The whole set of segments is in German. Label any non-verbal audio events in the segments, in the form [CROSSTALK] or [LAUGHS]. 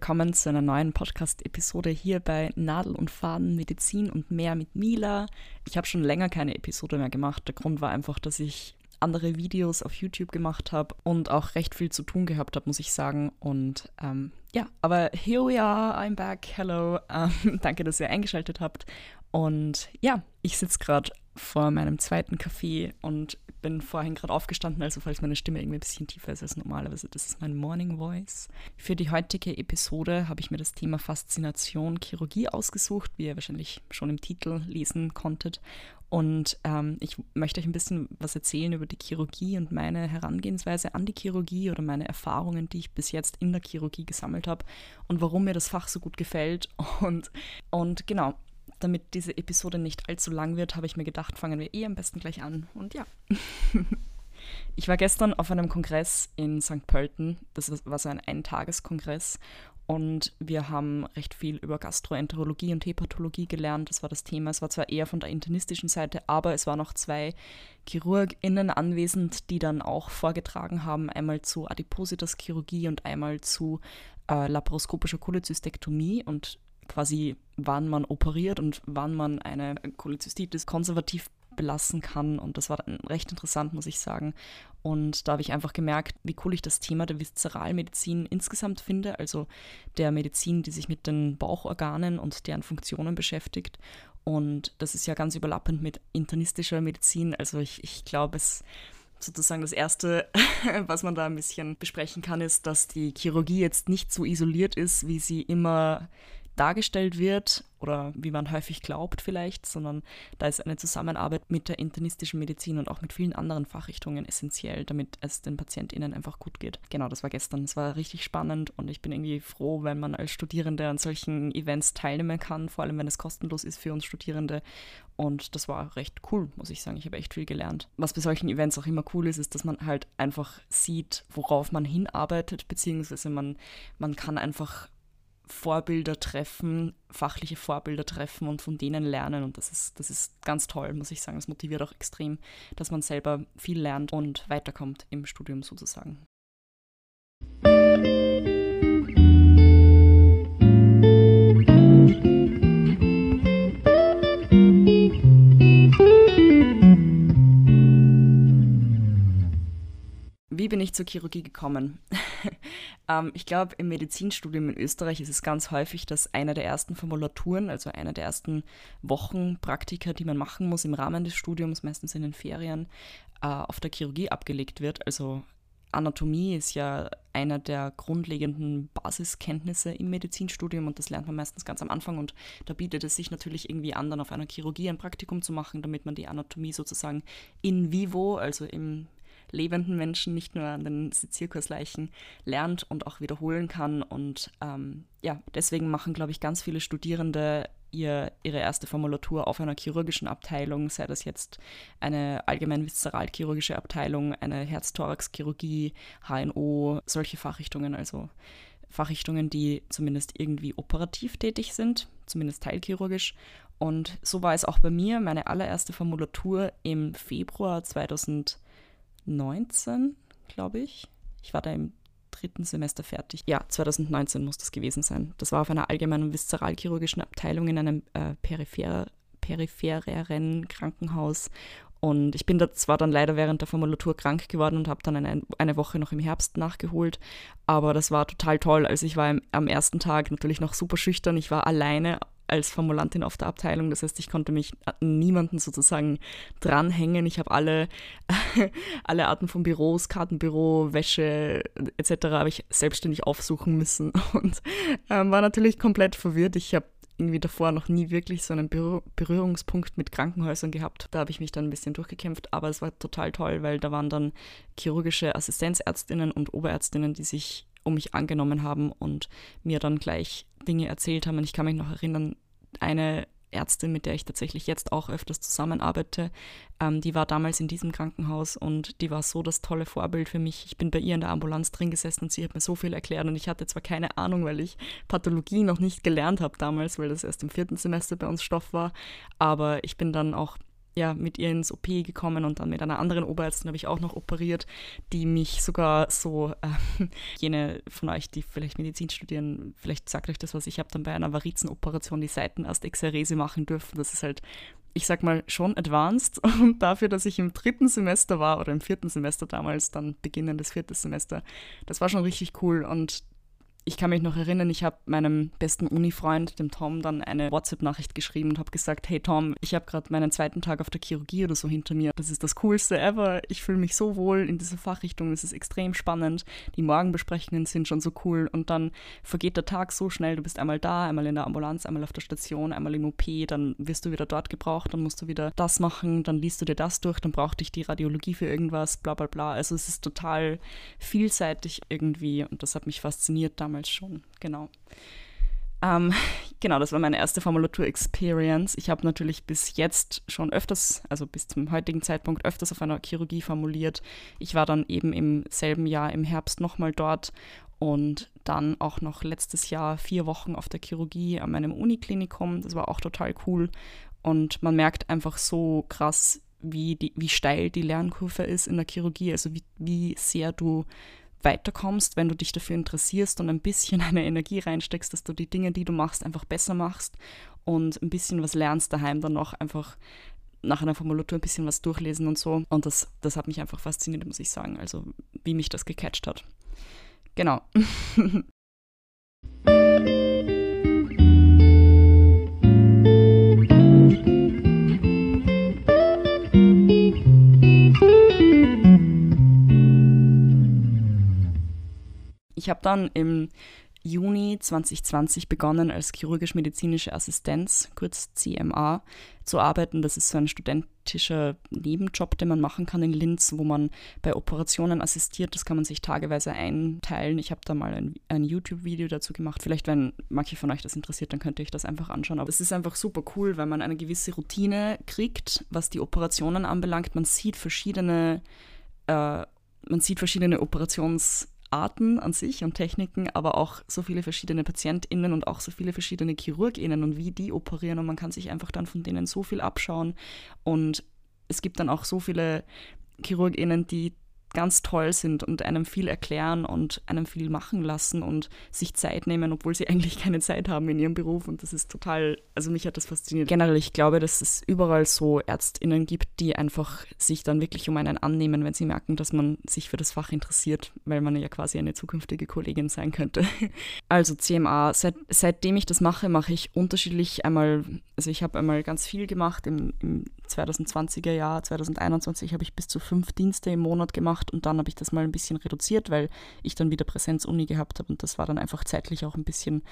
willkommen zu einer neuen Podcast-Episode hier bei Nadel und Faden Medizin und mehr mit Mila. Ich habe schon länger keine Episode mehr gemacht. Der Grund war einfach, dass ich andere Videos auf YouTube gemacht habe und auch recht viel zu tun gehabt habe, muss ich sagen. Und ähm, ja, aber here we are, I'm back, hello. [LAUGHS] Ähm, danke, dass ihr eingeschaltet habt. Und ja, ich sitze gerade vor meinem zweiten Kaffee und bin vorhin gerade aufgestanden, also falls meine Stimme irgendwie ein bisschen tiefer ist als normalerweise, das ist mein Morning Voice. Für die heutige Episode habe ich mir das Thema Faszination Chirurgie ausgesucht, wie ihr wahrscheinlich schon im Titel lesen konntet. Und ähm, ich möchte euch ein bisschen was erzählen über die Chirurgie und meine Herangehensweise an die Chirurgie oder meine Erfahrungen, die ich bis jetzt in der Chirurgie gesammelt habe und warum mir das Fach so gut gefällt. [LAUGHS] Und, und genau, damit diese Episode nicht allzu lang wird, habe ich mir gedacht, fangen wir eh am besten gleich an. Und ja. [LAUGHS] ich war gestern auf einem Kongress in St. Pölten. Das war so ein Eintageskongress. Und wir haben recht viel über Gastroenterologie und Hepatologie gelernt. Das war das Thema. Es war zwar eher von der internistischen Seite, aber es waren noch zwei ChirurgInnen anwesend, die dann auch vorgetragen haben, einmal zu Adipositas-Chirurgie und einmal zu äh, laparoskopischer Cholecystektomie. Und quasi wann man operiert und wann man eine Cholezystitis konservativ belassen kann. Und das war recht interessant, muss ich sagen. Und da habe ich einfach gemerkt, wie cool ich das Thema der Viszeralmedizin insgesamt finde, also der Medizin, die sich mit den Bauchorganen und deren Funktionen beschäftigt. Und das ist ja ganz überlappend mit internistischer Medizin. Also ich, ich glaube, es sozusagen das Erste, [LAUGHS] was man da ein bisschen besprechen kann, ist, dass die Chirurgie jetzt nicht so isoliert ist, wie sie immer dargestellt wird oder wie man häufig glaubt vielleicht, sondern da ist eine Zusammenarbeit mit der internistischen Medizin und auch mit vielen anderen Fachrichtungen essentiell, damit es den PatientInnen einfach gut geht. Genau, das war gestern. Es war richtig spannend und ich bin irgendwie froh, wenn man als Studierende an solchen Events teilnehmen kann, vor allem wenn es kostenlos ist für uns Studierende. Und das war recht cool, muss ich sagen. Ich habe echt viel gelernt. Was bei solchen Events auch immer cool ist, ist, dass man halt einfach sieht, worauf man hinarbeitet, beziehungsweise man, man kann einfach Vorbilder treffen, fachliche Vorbilder treffen und von denen lernen. Und das ist, das ist ganz toll, muss ich sagen. Das motiviert auch extrem, dass man selber viel lernt und weiterkommt im Studium sozusagen. Wie bin ich zur Chirurgie gekommen? [LAUGHS] ähm, ich glaube, im Medizinstudium in Österreich ist es ganz häufig, dass eine der ersten Formulaturen, also eine der ersten Wochen Praktika, die man machen muss im Rahmen des Studiums, meistens in den Ferien, äh, auf der Chirurgie abgelegt wird. Also Anatomie ist ja einer der grundlegenden Basiskenntnisse im Medizinstudium und das lernt man meistens ganz am Anfang und da bietet es sich natürlich irgendwie an, dann auf einer Chirurgie ein Praktikum zu machen, damit man die Anatomie sozusagen in vivo, also im lebenden Menschen, nicht nur an den Sezierkursleichen, lernt und auch wiederholen kann. Und ähm, ja, deswegen machen, glaube ich, ganz viele Studierende ihr, ihre erste Formulatur auf einer chirurgischen Abteilung, sei das jetzt eine allgemein viszeralchirurgische Abteilung, eine Herz-Thorax-Chirurgie, HNO, solche Fachrichtungen, also Fachrichtungen, die zumindest irgendwie operativ tätig sind, zumindest teilchirurgisch. Und so war es auch bei mir. Meine allererste Formulatur im Februar 2000 2019, glaube ich. Ich war da im dritten Semester fertig. Ja, 2019 muss das gewesen sein. Das war auf einer allgemeinen viszeralchirurgischen Abteilung in einem äh, peripher periphereren Krankenhaus. Und ich bin da zwar dann leider während der Formulatur krank geworden und habe dann eine, eine Woche noch im Herbst nachgeholt, aber das war total toll. Also ich war im, am ersten Tag natürlich noch super schüchtern. Ich war alleine als Formulantin auf der Abteilung. Das heißt, ich konnte mich an niemanden sozusagen dranhängen. Ich habe alle, [LAUGHS] alle Arten von Büros, Kartenbüro, Wäsche etc. habe ich selbstständig aufsuchen müssen [LAUGHS] und ähm, war natürlich komplett verwirrt. Ich habe irgendwie davor noch nie wirklich so einen Berührungspunkt mit Krankenhäusern gehabt. Da habe ich mich dann ein bisschen durchgekämpft, aber es war total toll, weil da waren dann chirurgische Assistenzärztinnen und Oberärztinnen, die sich um mich angenommen haben und mir dann gleich Dinge erzählt haben. Und ich kann mich noch erinnern, eine Ärztin, mit der ich tatsächlich jetzt auch öfters zusammenarbeite, ähm, die war damals in diesem Krankenhaus und die war so das tolle Vorbild für mich. Ich bin bei ihr in der Ambulanz drin gesessen und sie hat mir so viel erklärt und ich hatte zwar keine Ahnung, weil ich Pathologie noch nicht gelernt habe damals, weil das erst im vierten Semester bei uns Stoff war, aber ich bin dann auch ja, mit ihr ins OP gekommen und dann mit einer anderen Oberärztin habe ich auch noch operiert, die mich sogar so, [LAUGHS] äh, jene von euch, die vielleicht Medizin studieren, vielleicht sagt euch das was, ich habe dann bei einer Varizenoperation die Seitenastexerese machen dürfen. Das ist halt, ich sag mal, schon advanced [LAUGHS] und dafür, dass ich im dritten Semester war oder im vierten Semester damals, dann beginnendes viertes Semester, das war schon richtig cool und ich kann mich noch erinnern, ich habe meinem besten Uni-Freund, dem Tom, dann eine WhatsApp-Nachricht geschrieben und habe gesagt, hey Tom, ich habe gerade meinen zweiten Tag auf der Chirurgie oder so hinter mir. Das ist das Coolste ever. Ich fühle mich so wohl in dieser Fachrichtung. Es ist extrem spannend. Die Morgenbesprechungen sind schon so cool und dann vergeht der Tag so schnell. Du bist einmal da, einmal in der Ambulanz, einmal auf der Station, einmal im OP, dann wirst du wieder dort gebraucht, dann musst du wieder das machen, dann liest du dir das durch, dann braucht dich die Radiologie für irgendwas, bla bla bla. Also es ist total vielseitig irgendwie und das hat mich fasziniert damals damals schon, genau. Ähm, [LAUGHS] genau, das war meine erste Formulatur-Experience. Ich habe natürlich bis jetzt schon öfters, also bis zum heutigen Zeitpunkt öfters auf einer Chirurgie formuliert. Ich war dann eben im selben Jahr im Herbst nochmal dort und dann auch noch letztes Jahr vier Wochen auf der Chirurgie an meinem Uniklinikum. Das war auch total cool. Und man merkt einfach so krass, wie, die, wie steil die Lernkurve ist in der Chirurgie, also wie, wie sehr du weiterkommst, wenn du dich dafür interessierst und ein bisschen [LAUGHS] eine Energie reinsteckst, dass du die Dinge, die du machst, einfach besser machst und ein bisschen was lernst daheim dann noch einfach nach einer Formulatur ein bisschen was durchlesen und so. Und das, das hat mich einfach fasziniert, muss ich sagen. Also wie mich das gecatcht hat. Genau. [LAUGHS] Ich habe dann im Juni 2020 begonnen, als chirurgisch-medizinische Assistenz, kurz CMA, zu arbeiten. Das ist so ein studentischer Nebenjob, den man machen kann in Linz, wo man bei Operationen assistiert. Das kann man sich tageweise einteilen. Ich habe da mal ein, ein YouTube-Video dazu gemacht. Vielleicht, wenn manche von euch das interessiert, dann könnt ihr euch das einfach anschauen. Aber es ist einfach super cool, weil man eine gewisse Routine kriegt, was die Operationen anbelangt. Man sieht verschiedene, äh, man sieht verschiedene Operations- Arten an sich und Techniken, aber auch so viele verschiedene PatientInnen und auch so viele verschiedene ChirurgInnen und wie die operieren. Und man kann sich einfach dann von denen so viel abschauen. Und es gibt dann auch so viele ChirurgInnen, die ganz toll sind und einem viel erklären und einem viel machen lassen und sich Zeit nehmen, obwohl sie [LAUGHS] eigentlich keine Zeit haben in ihrem Beruf. Und das ist total, also mich hat das fasziniert. Generell, ich glaube, dass es überall so ÄrztInnen gibt, die einfach sich dann wirklich um einen annehmen, wenn sie merken, dass man sich für das Fach interessiert, weil man ja quasi eine zukünftige Kollegin sein könnte. [LAUGHS] Also CMA, seit, seitdem ich das mache, mache ich unterschiedlich einmal, also ich habe einmal ganz viel gemacht im, im 2020er Jahr, 2021 habe ich bis zu fünf Dienste im Monat gemacht gemacht und dann habe ich das mal ein bisschen reduziert, weil ich dann wieder Präsenzuni gehabt habe und das war dann einfach zeitlich auch ein bisschen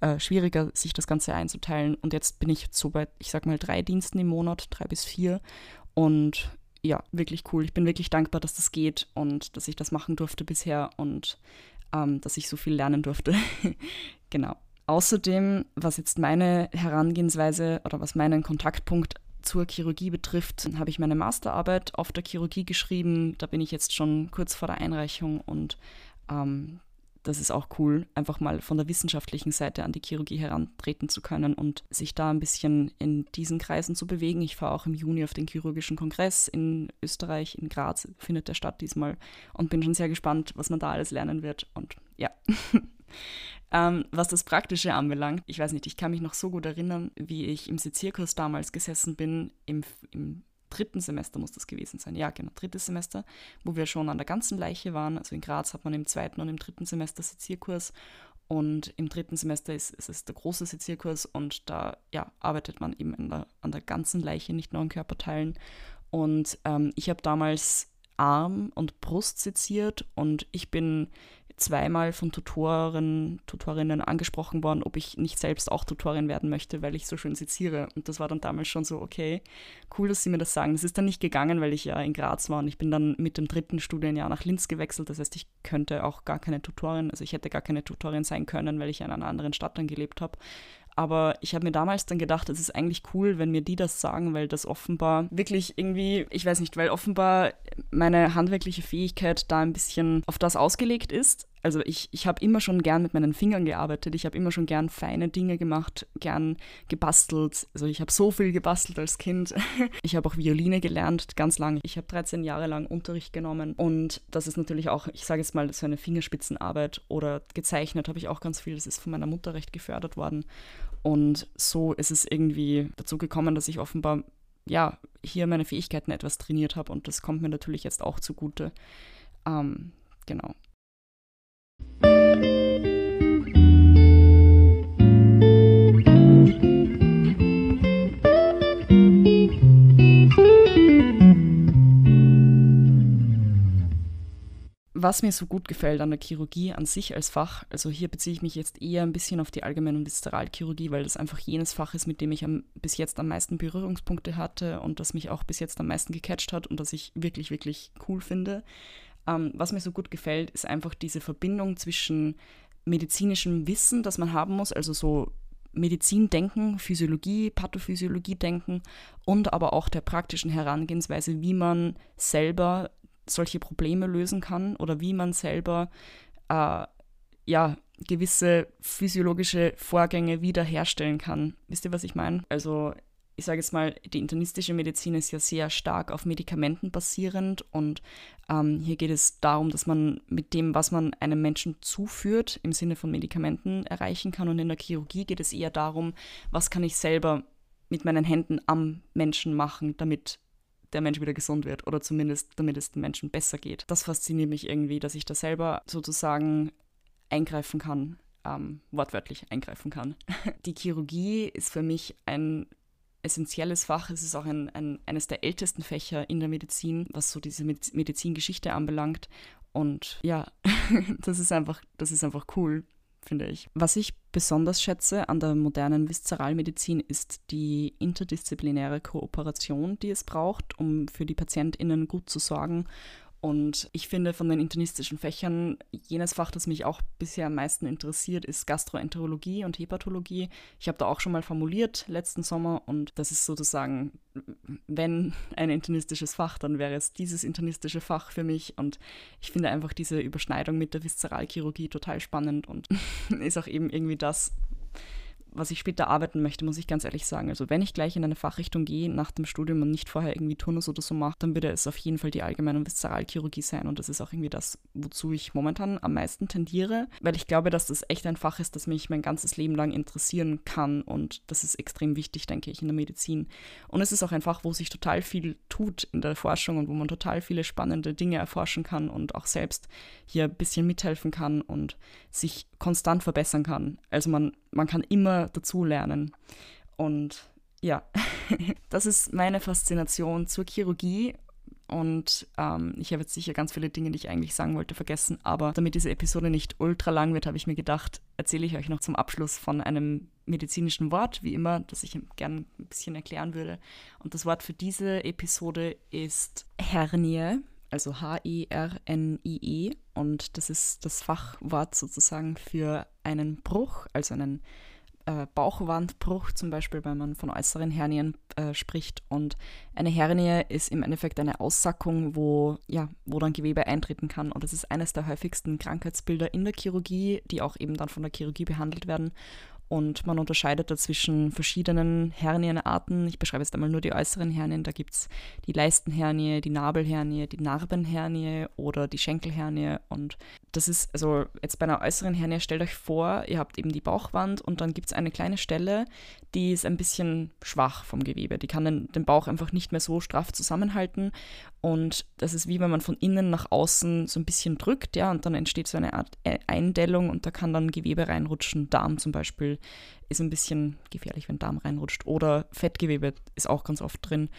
äh, schwieriger, sich das Ganze einzuteilen. Und jetzt bin ich so bei, ich sag mal, drei Diensten im Monat, drei bis vier und ja, wirklich cool. Ich bin wirklich dankbar, dass das geht und dass ich das machen durfte bisher und ähm, dass ich so viel lernen durfte. [LAUGHS] genau. Außerdem, was jetzt meine Herangehensweise oder was meinen Kontaktpunkt zur Chirurgie betrifft, habe ich meine Masterarbeit auf der Chirurgie geschrieben. Da bin ich jetzt schon kurz vor der Einreichung und ähm, das ist auch cool, einfach mal von der wissenschaftlichen Seite an die Chirurgie herantreten zu können und sich da ein bisschen in diesen Kreisen zu bewegen. Ich fahre auch im Juni auf den chirurgischen Kongress in Österreich, in Graz findet der statt diesmal und bin schon sehr gespannt, was man da alles lernen wird. Und ja. [LAUGHS] Ähm, was das Praktische anbelangt, ich weiß nicht, ich kann mich noch so gut erinnern, wie ich im Sezierkurs damals gesessen bin, im, im dritten Semester muss das gewesen sein. Ja, genau, drittes Semester, wo wir schon an der ganzen Leiche waren. Also in Graz hat man im zweiten und im dritten Semester Sezierkurs und im dritten Semester ist, ist es der große Sezierkurs und da ja, arbeitet man eben der, an der ganzen Leiche, nicht nur an Körperteilen. Und ähm, ich habe damals Arm und Brust seziert und ich bin zweimal von Tutoren, Tutorinnen angesprochen worden, ob ich nicht selbst auch Tutorin werden möchte, weil ich so schön seziere. Und das war dann damals schon so, okay, cool, dass sie mir das sagen. Das ist dann nicht gegangen, weil ich ja in Graz war und ich bin dann mit dem dritten Studienjahr nach Linz gewechselt. Das heißt, ich könnte auch gar keine Tutorin, also ich hätte gar keine Tutorin sein können, weil ich in einer anderen Stadt dann gelebt habe. Aber ich habe mir damals dann gedacht, es ist eigentlich cool, wenn mir die das sagen, weil das offenbar wirklich irgendwie, ich weiß nicht, weil offenbar meine handwerkliche Fähigkeit da ein bisschen auf das ausgelegt ist. Also ich, ich habe immer schon gern mit meinen Fingern gearbeitet, ich habe immer schon gern feine Dinge gemacht, gern gebastelt. Also ich habe so viel gebastelt als Kind. [LAUGHS] Ich habe auch Violine gelernt, ganz lange. Ich habe 13 Jahre lang Unterricht genommen und das ist natürlich auch, ich sage jetzt mal, so eine Fingerspitzenarbeit oder gezeichnet habe ich auch ganz viel. Das ist von meiner Mutter recht gefördert worden. Und so ist es irgendwie dazu gekommen, dass ich offenbar ja hier meine Fähigkeiten etwas trainiert habe und das kommt mir natürlich jetzt auch zugute. Ähm, genau. Was mir so gut gefällt an der Chirurgie an sich als Fach, also hier beziehe ich mich jetzt eher ein bisschen auf die allgemeine Viszeralchirurgie, weil das einfach jenes Fach ist, mit dem ich am, bis jetzt am meisten Berührungspunkte hatte und das mich auch bis jetzt am meisten gecatcht hat und das ich wirklich, wirklich cool finde. Ähm, was mir so gut gefällt, ist einfach diese Verbindung zwischen medizinischem Wissen, das man haben muss, also so Medizindenken, Physiologie, Pathophysiologie denken und aber auch der praktischen Herangehensweise, wie man selber solche Probleme lösen kann oder wie man selber äh, ja, gewisse physiologische Vorgänge wiederherstellen kann. Wisst ihr, was ich meine? Also ich sage jetzt mal, die internistische Medizin ist ja sehr stark auf Medikamenten basierend und ähm, hier geht es darum, dass man mit dem, was man einem Menschen zuführt, im Sinne von Medikamenten erreichen kann und in der Chirurgie geht es eher darum, was kann ich selber mit meinen Händen am Menschen machen, damit der Mensch wieder gesund wird oder zumindest damit es dem Menschen besser geht. Das fasziniert mich irgendwie, dass ich da selber sozusagen eingreifen kann, ähm, wortwörtlich eingreifen kann. [LAUGHS] Die Chirurgie ist für mich ein essentielles Fach. Es ist auch ein, ein, eines der ältesten Fächer in der Medizin, was so diese Medizingeschichte anbelangt. Und ja, [LAUGHS] das ist einfach, das ist einfach cool finde ich. Was ich besonders schätze an der modernen Viszeralmedizin ist die interdisziplinäre Kooperation, die es braucht, um für die PatientInnen gut zu sorgen und ich finde von den internistischen Fächern, jenes Fach, das mich auch bisher am meisten interessiert, ist Gastroenterologie und Hepatologie. Ich habe da auch schon mal formuliert letzten Sommer und das ist sozusagen, wenn ein internistisches Fach, dann wäre es dieses internistische Fach für mich. Und ich finde einfach diese Überschneidung mit der Viszeralchirurgie total spannend und [LAUGHS] ist auch eben irgendwie das, was ich später arbeiten möchte, muss ich ganz ehrlich sagen. Also wenn ich gleich in eine Fachrichtung gehe nach dem Studium und nicht vorher irgendwie Turnus oder so mache, dann würde es auf jeden Fall die allgemeine Viszeralchirurgie sein. Und das ist auch irgendwie das, wozu ich momentan am meisten tendiere, weil ich glaube, dass das echt ein Fach ist, das mich mein ganzes Leben lang interessieren kann. Und das ist extrem wichtig, denke ich, in der Medizin. Und es ist auch ein Fach, wo sich total viel tut in der Forschung und wo man total viele spannende Dinge erforschen kann und auch selbst hier ein bisschen mithelfen kann und sich konstant verbessern kann. Also man, man kann immer dazu lernen. Und ja, [LAUGHS] das ist meine Faszination zur Chirurgie. Und ähm, ich habe jetzt sicher ganz viele Dinge, die ich eigentlich sagen wollte, vergessen. Aber damit diese Episode nicht ultra lang wird, habe ich mir gedacht, erzähle ich euch noch zum Abschluss von einem medizinischen Wort, wie immer, das ich gerne ein bisschen erklären würde. Und das Wort für diese Episode ist Hernie also H-E-R-N-I-E. -E. Und das ist das Fachwort sozusagen für einen Bruch, also einen äh, Bauchwandbruch, zum Beispiel, wenn man von äußeren Hernien äh, spricht. Und eine Hernie ist im Endeffekt eine Aussackung, wo, ja, wo dann Gewebe eintreten kann. Und das ist eines der häufigsten Krankheitsbilder in der Chirurgie, die auch eben dann von der Chirurgie behandelt werden. Und man unterscheidet dazwischen verschiedenen Hernienarten. Ich beschreibe jetzt einmal nur die äußeren Hernien. Da gibt es die Leistenhernie, die Nabelhernie, die Narbenhernie oder die Schenkelhernie. Und das ist, also jetzt bei einer äußeren Hernie, stellt euch vor, ihr habt eben die Bauchwand und dann gibt es eine kleine Stelle, die ist ein bisschen schwach vom Gewebe. Die kann den, den Bauch einfach nicht mehr so straff zusammenhalten. Und das ist wie wenn man von innen nach außen so ein bisschen drückt, ja, und dann entsteht so eine Art e-, Eindellung und da kann dann Gewebe reinrutschen. Darm zum Beispiel ist ein bisschen gefährlich, wenn Darm reinrutscht. Oder Fettgewebe ist auch ganz oft drin.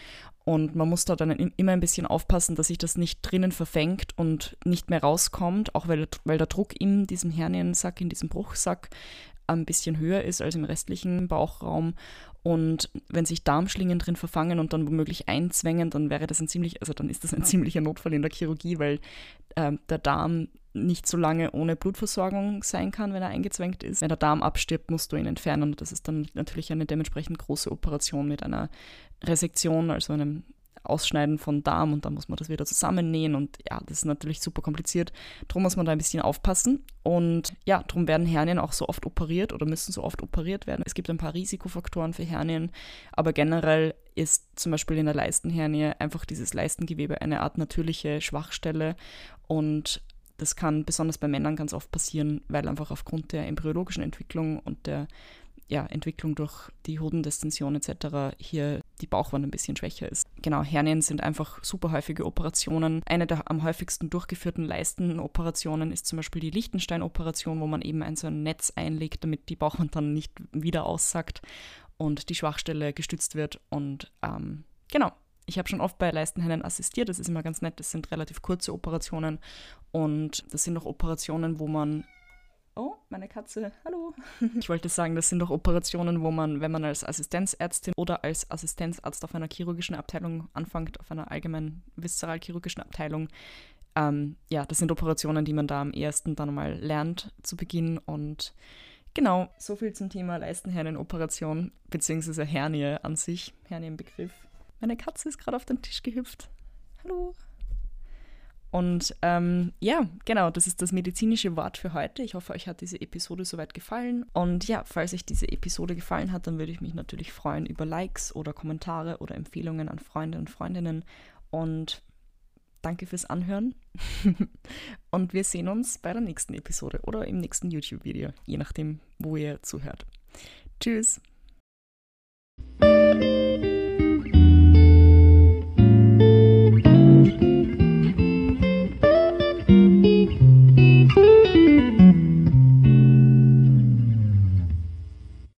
Und man muss da dann immer ein bisschen aufpassen, dass sich das nicht drinnen verfängt und nicht mehr rauskommt, auch weil, weil der Druck in diesem Herniensack, in diesem Bruchsack ein bisschen höher ist als im restlichen Bauchraum. Und wenn sich Darmschlingen drin verfangen und dann womöglich einzwängen, dann wäre das ein ziemlich, also dann ist das ein ziemlicher Notfall in der Chirurgie, weil äh, der Darm nicht so lange ohne Blutversorgung sein kann, wenn er eingezwängt ist. Wenn der Darm abstirbt, musst du ihn entfernen. Und das ist dann natürlich eine dementsprechend große Operation mit einer Resektion, also einem Ausschneiden von Darm und dann muss man das wieder zusammennähen und ja, das ist natürlich super kompliziert. Darum muss man da ein bisschen aufpassen und ja, darum werden Hernien auch so oft operiert oder müssen so oft operiert werden. Es gibt ein paar Risikofaktoren für Hernien, aber generell ist zum Beispiel in der Leistenhernie einfach dieses Leistengewebe eine Art natürliche Schwachstelle und das kann besonders bei Männern ganz oft passieren, weil einfach aufgrund der embryologischen Entwicklung und der ja, Entwicklung durch die Hodendistension etc. hier die Bauchwand ein bisschen schwächer ist. Genau, Hernien sind einfach super häufige Operationen. Eine der am häufigsten durchgeführten Leistenoperationen ist zum Beispiel die Lichtenstein-Operation, wo man eben ein so ein Netz einlegt, damit die Bauchwand dann nicht wieder aussackt und die Schwachstelle gestützt wird. Und ähm, genau, ich habe schon oft bei Leistenhennen assistiert, das ist immer ganz nett, das sind relativ kurze Operationen und das sind auch Operationen, wo man Oh, meine Katze, hallo. Ich wollte sagen, das sind doch Operationen, wo man, wenn man als Assistenzärztin oder als Assistenzarzt auf einer chirurgischen Abteilung anfängt, auf einer allgemeinen viszeralchirurgischen Abteilung, ähm, ja, das sind Operationen, die man da am ersten dann mal lernt zu Beginn und genau, so viel zum Thema Leistenhernenoperation, beziehungsweise Hernie an sich, Hernienbegriff. Meine Katze ist gerade auf den Tisch gehüpft. Hallo. Und ähm, ja, genau, das ist das medizinische Wort für heute. Ich hoffe, euch hat diese Episode soweit gefallen. Und ja, falls euch diese Episode gefallen hat, dann würde ich mich natürlich freuen über Likes oder Kommentare oder Empfehlungen an Freunde und Freundinnen. Und danke fürs Anhören. [LAUGHS] und wir sehen uns bei der nächsten Episode oder im nächsten YouTube-Video, je nachdem, wo ihr zuhört. Tschüss.